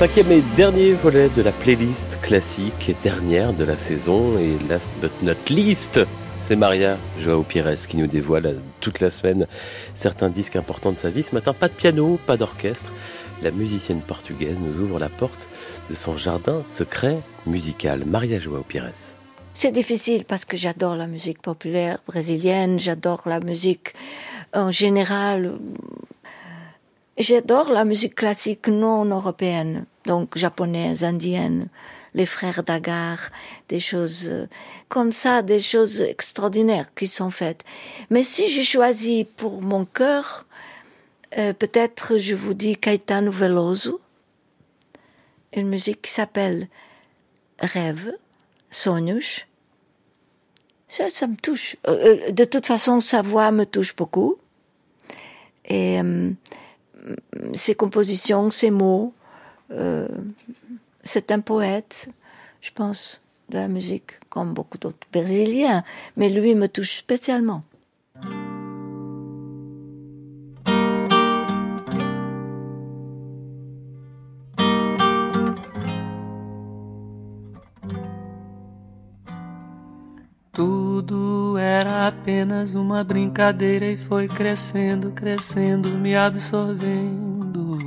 Cinquième et dernier volet de la playlist classique et dernière de la saison et last but not least, c'est Maria Joao Pires qui nous dévoile toute la semaine certains disques importants de sa vie. Ce matin, pas de piano, pas d'orchestre. La musicienne portugaise nous ouvre la porte de son jardin secret musical. Maria Joao Pires. C'est difficile parce que j'adore la musique populaire brésilienne, j'adore la musique en général J'adore la musique classique non européenne, donc japonaise, indienne, les frères Dagar, des choses euh, comme ça, des choses extraordinaires qui sont faites. Mais si j'ai choisi pour mon cœur, euh, peut-être je vous dis Caetano Veloso, une musique qui s'appelle Rêve, Sonhos. Ça, ça me touche. Euh, de toute façon, sa voix me touche beaucoup. Et ses compositions, ses mots. Euh, c'est un poète, je pense, de la musique, comme beaucoup d'autres brésiliens, mais lui me touche spécialement. Tudo era apenas uma brincadeira e foi crescendo, crescendo, me absorvendo.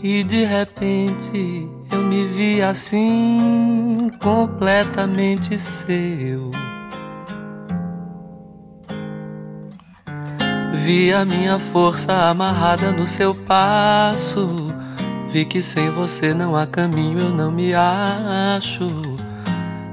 E de repente eu me vi assim, completamente seu. Vi a minha força amarrada no seu passo. Vi que sem você não há caminho, eu não me acho.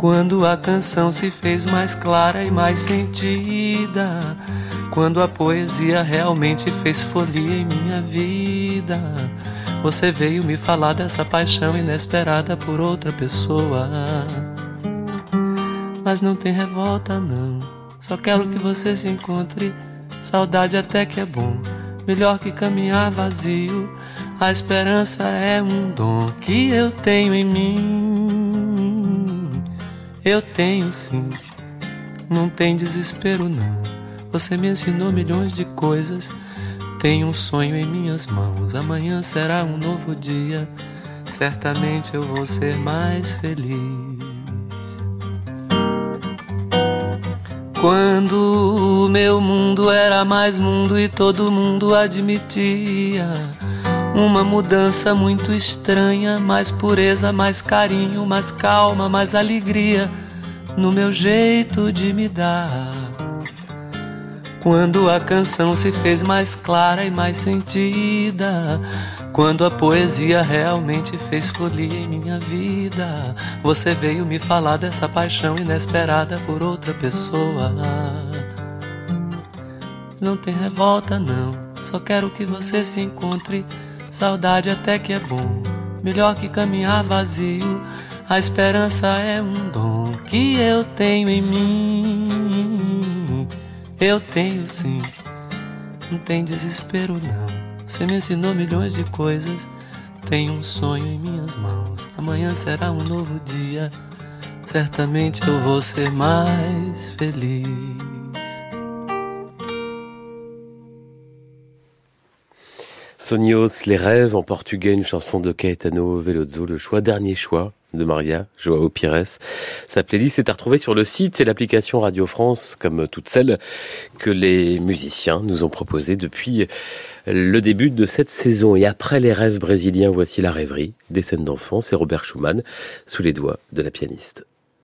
Quando a canção se fez mais clara e mais sentida, quando a poesia realmente fez folia em minha vida, você veio me falar dessa paixão inesperada por outra pessoa. Mas não tem revolta, não. Só quero que você se encontre. Saudade até que é bom, melhor que caminhar vazio. A esperança é um dom que eu tenho em mim. Eu tenho sim, não tem desespero não. Você me ensinou milhões de coisas. Tenho um sonho em minhas mãos. Amanhã será um novo dia. Certamente eu vou ser mais feliz. Quando o meu mundo era mais mundo e todo mundo admitia uma mudança muito estranha, mais pureza, mais carinho, mais calma, mais alegria no meu jeito de me dar. Quando a canção se fez mais clara e mais sentida, quando a poesia realmente fez folia em minha vida, você veio me falar dessa paixão inesperada por outra pessoa. Não tem revolta, não, só quero que você se encontre Saudade até que é bom, melhor que caminhar vazio. A esperança é um dom que eu tenho em mim. Eu tenho sim, não tem desespero não. Você me ensinou milhões de coisas. Tenho um sonho em minhas mãos. Amanhã será um novo dia. Certamente eu vou ser mais feliz. Sonios, Les Rêves en portugais, une chanson de Caetano Veloso, le choix, dernier choix de Maria Joao Pires. Sa playlist est à retrouver sur le site et l'application Radio France, comme toutes celles que les musiciens nous ont proposées depuis le début de cette saison. Et après les rêves brésiliens, voici la rêverie des scènes d'enfance et Robert Schumann sous les doigts de la pianiste.